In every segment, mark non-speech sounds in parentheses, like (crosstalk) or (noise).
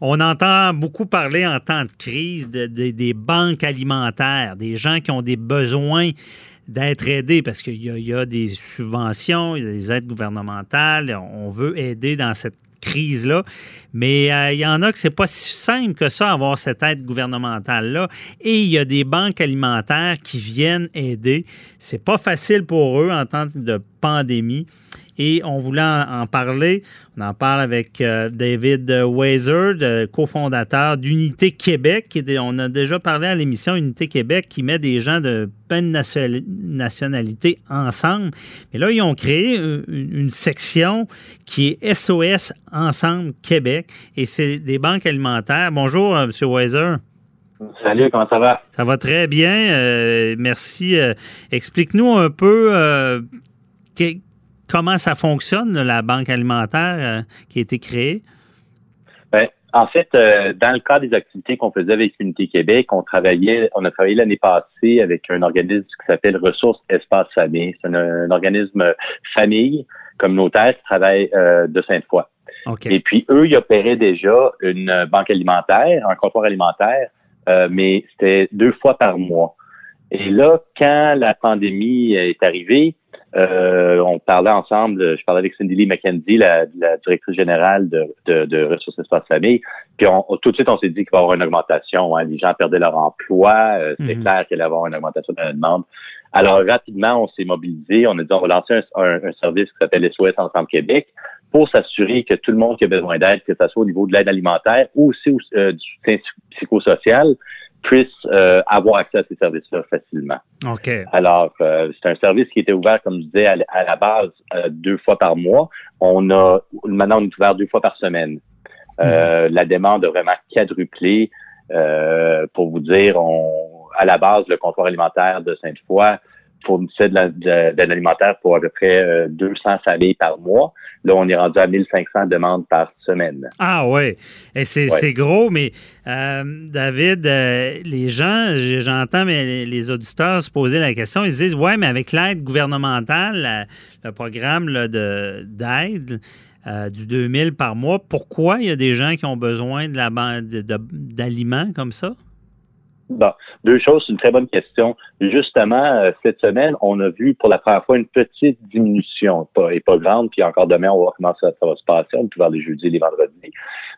On entend beaucoup parler en temps de crise des banques alimentaires, des gens qui ont des besoins d'être aidés parce qu'il y, a des subventions, il y a des aides gouvernementales, on veut aider dans cette crise-là. Mais euh, il y en a que c'est pas si simple que ça, avoir cette aide gouvernementale-là. Et il y a des banques alimentaires qui viennent aider. C'est pas facile pour eux en temps de pandémie et on voulait en, parler. On en parle avec euh, David Wazer, cofondateur d'Unité Québec. on a déjà parlé à l'émission Unité Québec qui met des gens de plein de nationalités ensemble. Mais là, ils ont créé une, section qui est SOS Ensemble Québec et c'est des banques alimentaires. Bonjour, euh, M. Weiser. Salut, comment ça va? Ça va très bien. Euh, merci. Explique-nous un peu comment ça fonctionne, la banque alimentaire euh, qui a été créée? Ben, en fait, euh, dans le cadre des activités qu'on faisait avec Unité Québec, on travaillait, on a travaillé l'année passée avec un organisme qui s'appelle Ressources Espace Famille. C'est un, organisme famille communautaire qui travaille euh, de Sainte-Foy. Et puis, eux, ils opéraient déjà une banque alimentaire, un comptoir alimentaire, mais c'était deux fois par mois. Et là, quand la pandémie est arrivée, euh, on parlait ensemble, je parlais avec Cindy Lee McKenzie, la, directrice générale de, de, de Ressources Espace Famille, puis on, tout de suite, on s'est dit qu'il va y avoir une augmentation. Hein. Les gens perdaient leur emploi, euh, c'est mhm. clair qu'il allait y avoir une augmentation de la demande. Alors, rapidement, on s'est mobilisé, on a dit on va lancer un, service qui s'appelle SOS Ensemble Québec pour s'assurer que tout le monde qui a besoin d'aide, que ce soit au niveau de l'aide alimentaire ou aussi euh, du soutien psychosocial, puissent euh, avoir accès à ces services-là facilement. OK. Alors, euh, c'est un service qui était ouvert, comme je disais, à, la base euh, deux fois par mois. On a maintenant on est ouvert deux fois par semaine. Mhm. La demande a vraiment quadruplé. pour vous dire, on, à la base, le comptoir alimentaire de Sainte-Foy fournissait de l'aide alimentaire pour à peu près 200 familles par mois. Là, on est rendu à 1500 demandes par semaine. Ah ouais, et c'est gros, mais euh, David, euh, les gens, j'entends mais les auditeurs se poser la question, ils se disent, ouais, mais avec l'aide gouvernementale, le programme d'aide, euh, du 2000 par mois, pourquoi il y a des gens qui ont besoin de la d'aliments comme ça? Bon, deux choses, c'est une très bonne question. Justement, euh, cette semaine, on a vu pour la première fois une petite diminution, pas, et pas grande, puis encore demain, on va voir comment ça, va se passer, on peut voir les jeudis, les vendredis.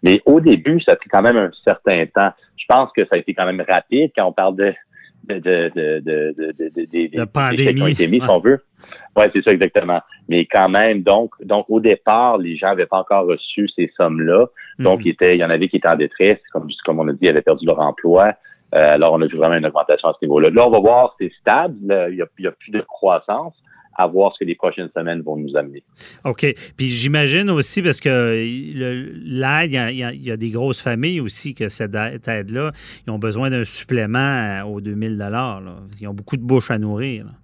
Mais au début, ça a pris quand même un certain temps. Je pense que ça a été quand même rapide quand on parle de de de de de pandémie, qui ont été mis, si on veut. Ouais, c'est ça exactement. Mais quand même, donc donc au départ, les gens n'avaient pas encore reçu ces sommes-là. Donc, il, était, il y en avait qui étaient en détresse, comme comme on a dit, ils avaient perdu leur emploi. Euh, alors, on a vu vraiment une augmentation à ce niveau-là. Là, on va voir, c'est stable, il n'y a, plus de croissance à voir ce que les prochaines semaines vont nous amener. OK. Puis j'imagine aussi, parce que l'aide, il y, a des grosses familles aussi que cette aide-là, ils ont besoin d'un supplément aux 2000 là. Ils ont beaucoup de bouches à nourrir. Euh,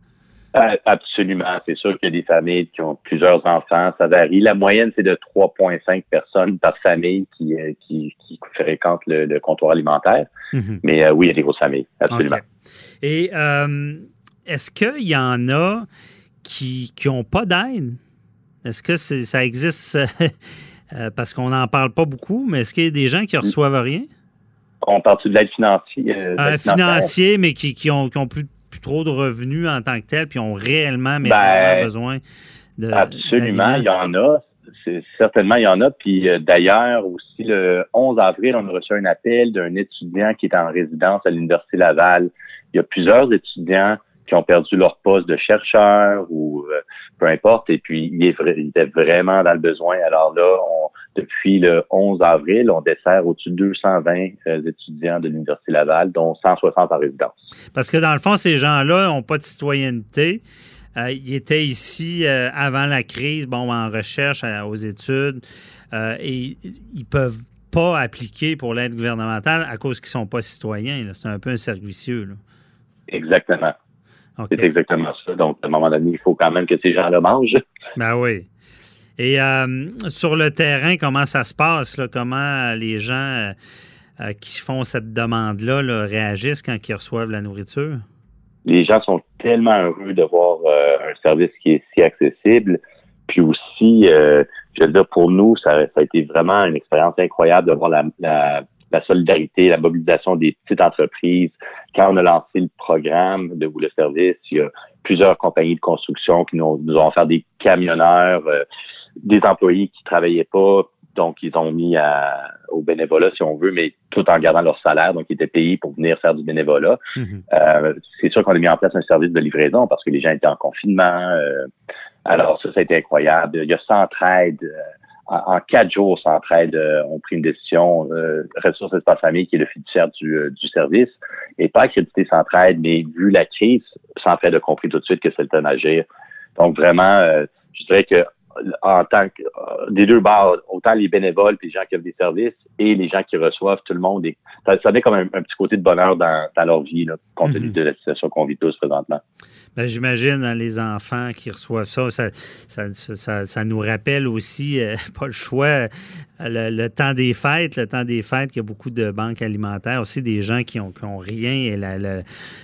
absolument. C'est sûr qu'il y a des familles qui ont plusieurs enfants. Ça varie. La moyenne, c'est de 3,5 personnes par famille qui, euh, qui, fréquentent le, comptoir alimentaire. Mhm. Mais euh, oui, il y a des grosses familles. Absolument. Et est-ce qu'il y en a qui n'ont pas d'aide? Est-ce que ça existe? (laughs) parce qu'on n'en parle pas beaucoup, mais est-ce qu'il y a des gens qui ne reçoivent rien? On parle de l'aide financière? financier, mais qui, qui, ont, qui ont plus trop de revenus en tant que tel, puis ont réellement, ben, besoin de. Absolument, il y en a. Certainement, il y en a. Puis euh, d'ailleurs, aussi, le 11 avril, on a reçu un appel d'un étudiant qui est en résidence à l'Université Laval. Il y a plusieurs étudiants qui ont perdu leur poste de chercheur ou euh, peu importe. Et puis, il, était vraiment dans le besoin. Alors là, depuis le 11 avril, on dessert au-dessus de 220 euh, étudiants de l'Université Laval, dont 160 en résidence. Parce que dans le fond, ces gens-là n'ont pas de citoyenneté. Euh, ils étaient ici avant la crise, bon, en recherche, aux études, et ils peuvent pas appliquer pour l'aide gouvernementale à cause qu'ils sont pas citoyens. C'est un peu un servicieux. Exactement. C'est exactement ça. Donc, à un moment donné, il faut quand même que ces gens le mangent. Ben oui. Et euh, sur le terrain, comment ça se passe? Là? Comment les gens euh, euh, qui font cette demande-là réagissent quand ils reçoivent la nourriture? Les gens sont tellement heureux de voir un service qui est si accessible. Puis aussi, je veux dire, pour nous, ça, a été vraiment une expérience incroyable de voir la, solidarité, la mobilisation des petites entreprises. Quand on a lancé le programme de Vous le service, il y a plusieurs compagnies de construction qui nous, nous ont offert des camionneurs des employés qui travaillaient pas, donc ils ont mis à, au bénévolat si on veut, mais tout en gardant leur salaire, donc ils étaient payés pour venir faire du bénévolat. Mhm. euh, c'est sûr qu'on a mis en place un service de livraison parce que les gens étaient en confinement. Euh, alors ça, ça a été incroyable. Il y a Centraide. Euh, en, quatre jours, Centraide euh, ont pris une décision. Ressources Espace Famille, qui est le fiduciaire du, du service, et pas accrédité Centraide, mais vu la crise, Centraide a compris tout de suite que c'était le temps d'agir. Donc vraiment, je dirais que en tant que euh, des deux barres, autant les bénévoles, puis les gens qui offrent des services et les gens qui reçoivent, tout le monde. ça, ça met comme un, petit côté de bonheur dans, leur vie, là, compte tenu mhm. de la situation qu'on vit tous présentement. Ben, J'imagine hein, les enfants qui reçoivent ça, ça, ça, ça, nous rappelle aussi, euh, (laughs) pas le choix, le, temps des fêtes. Le temps des fêtes, il y a beaucoup de banques alimentaires, aussi des gens qui ont, rien. Et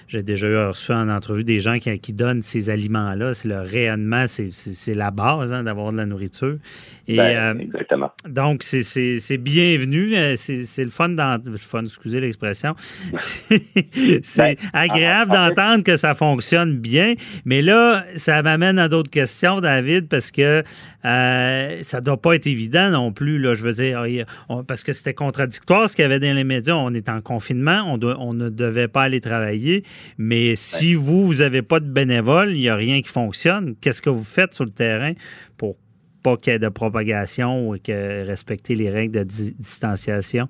J'ai déjà reçu en entrevue des gens qui, qui donnent ces aliments-là. C'est le rayonnement, c'est la base hein, d'avoir de la nourriture. Et, ben, euh, exactement. Donc, c'est bienvenu. Euh, c'est le fun d'entendre. fun, excusez l'expression. (laughs) c'est ben, agréable d'entendre que ça fonctionne bien. Mais là, ça m'amène à d'autres questions, David, parce que euh, ça ne doit pas être évident non plus. Là, je veux dire, parce que c'était contradictoire ce qu'il y avait dans les médias. On est en confinement, on, on ne devait pas aller travailler. Mais si vous, vous n'avez pas de bénévoles, il n'y a rien qui fonctionne. Qu'est-ce que vous faites sur le terrain pour pas qu'il y ait de propagation ou que respecter les règles de distanciation?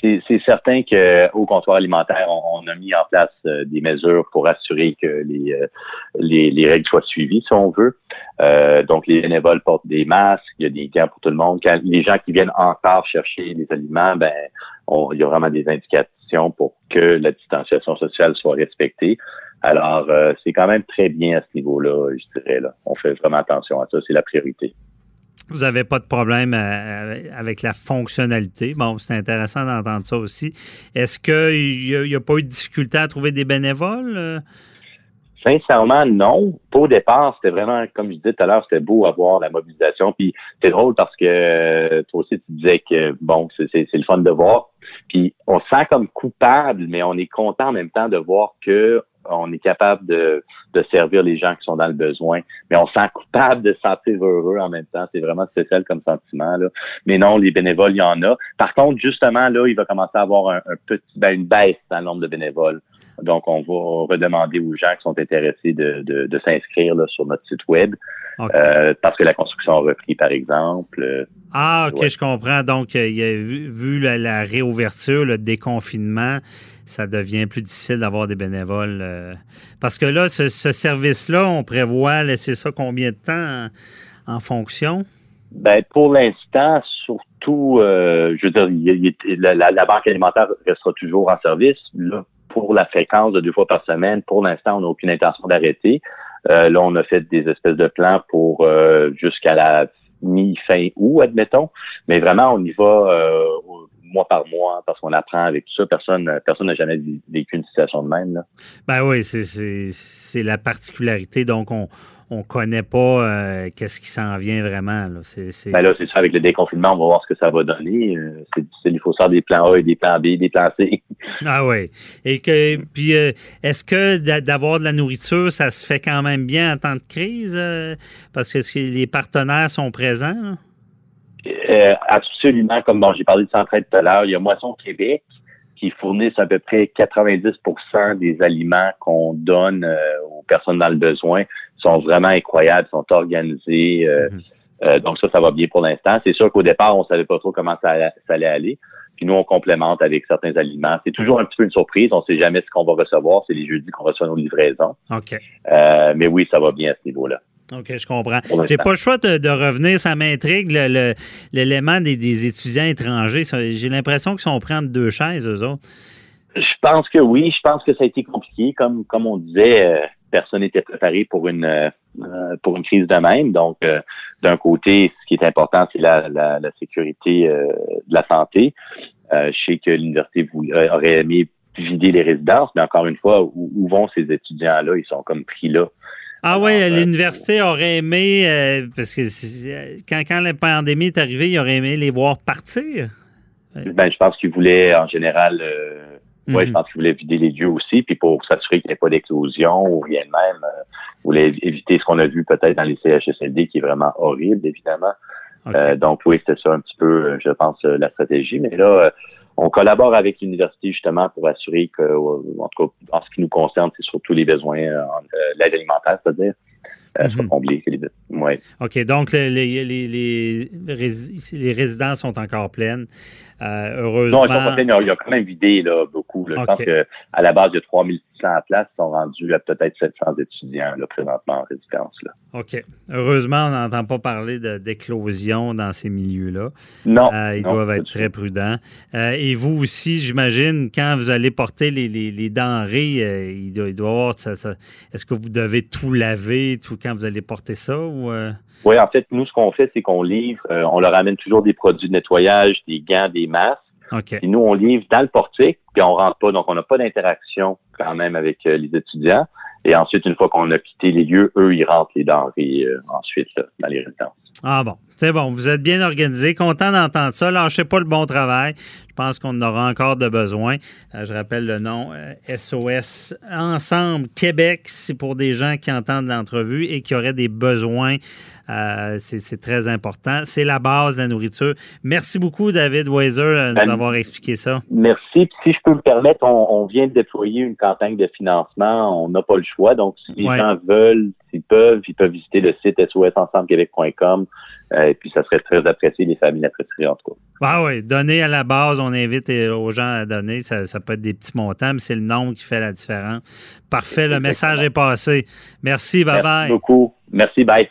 C'est certain qu'au comptoir alimentaire, on, a mis en place euh, des mesures pour assurer que euh, les, les, règles soient suivies, si on veut. Euh, donc, les bénévoles portent des masques, il y a des gants pour tout le monde. Quand les gens qui viennent encore chercher des aliments, ben, il y a vraiment des indications pour que la distanciation sociale soit respectée. Alors, c'est quand même très bien à ce niveau-là, je dirais. Là. On fait vraiment attention à ça, c'est la priorité. Vous n'avez pas de problème euh, avec la fonctionnalité. Bon, c'est intéressant d'entendre ça aussi. Est-ce qu'il n'y a, pas eu de difficulté à trouver des bénévoles? Euh? Sincèrement, non. Au départ, c'était vraiment, comme je disais tout à l'heure, c'était beau avoir la mobilisation. Puis c'est drôle parce que euh, toi aussi, tu disais que bon, c'est le fun de voir. Puis on se sent comme coupable, mais on est content en même temps de voir que on est capable de, servir les gens qui sont dans le besoin, mais on se sent coupable de se sentir heureux en même temps. C'est vraiment spécial comme sentiment. Mais non, les bénévoles, il y en a. Par contre, justement, là, il va commencer à avoir un, petit, ben, une baisse dans le nombre de bénévoles. Donc, on va redemander aux gens qui sont intéressés de, de, de s'inscrire sur notre site web. Euh, parce que la construction a repris, par exemple. Ah, OK, je comprends. Donc, euh, il y a vu, la, réouverture, le déconfinement, ça devient plus difficile d'avoir des bénévoles. Euh. parce que là, ce, service-là, on prévoit laisser ça combien de temps en, fonction? Ben, pour l'instant, surtout, je veux dire, la, banque alimentaire restera toujours en service. Là, pour la fréquence de deux fois par semaine, pour l'instant, on n'a aucune intention d'arrêter. Euh, là, on a fait des espèces de plans pour euh, jusqu'à la mi-fin août, admettons. Mais vraiment, on y va euh, mois par mois parce qu'on apprend avec tout ça. Personne personne n'a jamais vécu une situation de même. Là. Ben oui, c'est la particularité. Donc, on on connaît pas euh, qu'est-ce qui s'en vient vraiment. Là. C'est, Ben là, c'est ça, avec le déconfinement, on va voir ce que ça va donner. Euh, c'est difficile, il faut sortir des plans A et des plans B, des plans C. (laughs) Ah oui. Et que puis euh, est-ce que d'avoir de la nourriture, ça se fait quand même bien en temps de crise? parce que les partenaires sont présents? absolument, comme bon, j'ai parlé de Centraide tout à l'heure, il y a Moisson Québec qui fournissent à peu près 90% des aliments qu'on donne aux personnes dans le besoin sont vraiment incroyables, sont organisés. Euh, mhm. euh, donc ça, ça va bien pour l'instant. C'est sûr qu'au départ, on savait pas trop comment ça, allait aller. Puis nous, on complémente avec certains aliments. C'est toujours un petit peu une surprise. On sait jamais ce qu'on va recevoir. C'est les jeudis qu'on reçoit nos livraisons. OK. Euh, mais oui, ça va bien à ce niveau-là. OK, je comprends. J'ai pas le choix de, revenir, ça m'intrigue, l'élément des, étudiants étrangers. J'ai l'impression qu'ils sont pris entre deux chaises, eux autres. Je pense que oui, je pense que ça a été compliqué. Comme, comme on disait, euh, personne n'était préparé pour une euh, pour une crise de même. Donc, euh, d'un côté, ce qui est important, c'est la, la, sécurité de la santé. je sais que l'université aurait aimé vider les résidences, mais encore une fois, où vont ces étudiants-là? Ils sont comme pris là. Ah oui, euh, l'université aurait aimé, euh, parce que quand, quand la pandémie est arrivée, il aurait aimé les voir partir. Ben, je pense qu'ils voulaient, en général, euh, je mhm. pense qu'ils voulaient vider les lieux aussi, puis pour s'assurer qu'il n'y ait pas d'éclosion ou rien de même, ils voulaient éviter ce qu'on a vu peut-être dans les CHSLD, qui est vraiment horrible, évidemment. donc oui, c'était ça un petit peu, je pense, la stratégie. Mais là, on collabore avec l'université justement pour assurer que, en tout cas, en ce qui nous concerne, c'est surtout les besoins, euh, l'aide alimentaire, c'est-à-dire, euh, mhm. combler. Ouais. OK, donc les, les, les, les résidences sont encore pleines. Euh, heureusement. Non, il y a quand même vidé là, beaucoup. Je pense qu'à la base, il y a 3600 places qui sont rendues à peut-être 700 étudiants là, présentement en résidence. Là. OK. Heureusement, on n'entend pas parler d'éclosion dans ces milieux-là. Non. Euh, ils doivent être très prudents. Euh, et vous aussi, j'imagine, quand vous allez porter les, les, les denrées, il, doit, il doit avoir. Ça, Est-ce que vous devez tout laver tout quand vous allez porter ça? Ou, oui, en fait, nous, ce qu'on fait, c'est qu'on livre, euh, on leur amène toujours des produits de nettoyage, des gants, des masques. Okay. nous, on livre dans le portique, puis on rentre pas, donc on n'a pas d'interaction quand même avec euh, les étudiants. Et ensuite, une fois qu'on a quitté les lieux, eux, ils rentrent les denrées euh, ensuite dans les résidences. Ah bon, c'est bon. Vous êtes bien organisé. Content d'entendre ça. Lâchez pas le bon travail. Je pense qu'on en aura encore de besoin. Euh, je rappelle le nom SOS euh, Ensemble Québec. C'est pour des gens qui entendent l'entrevue et qui auraient des besoins. Euh, c'est très important. C'est la base de la nourriture. Merci beaucoup, David Weiser, de nous ben, avoir expliqué ça. Merci. si je peux me permettre, on, vient de déployer une campagne de financement. On n'a pas le choix. Donc, si les gens veulent s'ils peuvent, ils peuvent visiter le site sosensemblequebec.com. Euh, et puis, ça serait très apprécié, les familles l'apprécieraient en tout cas. Ah oui, donner à la base, on invite euh, aux gens à donner. Ça, peut être des petits montants, mais c'est le nombre qui fait la différence. Parfait, le message est passé. Merci, bye bye. Merci beaucoup. Merci, bye.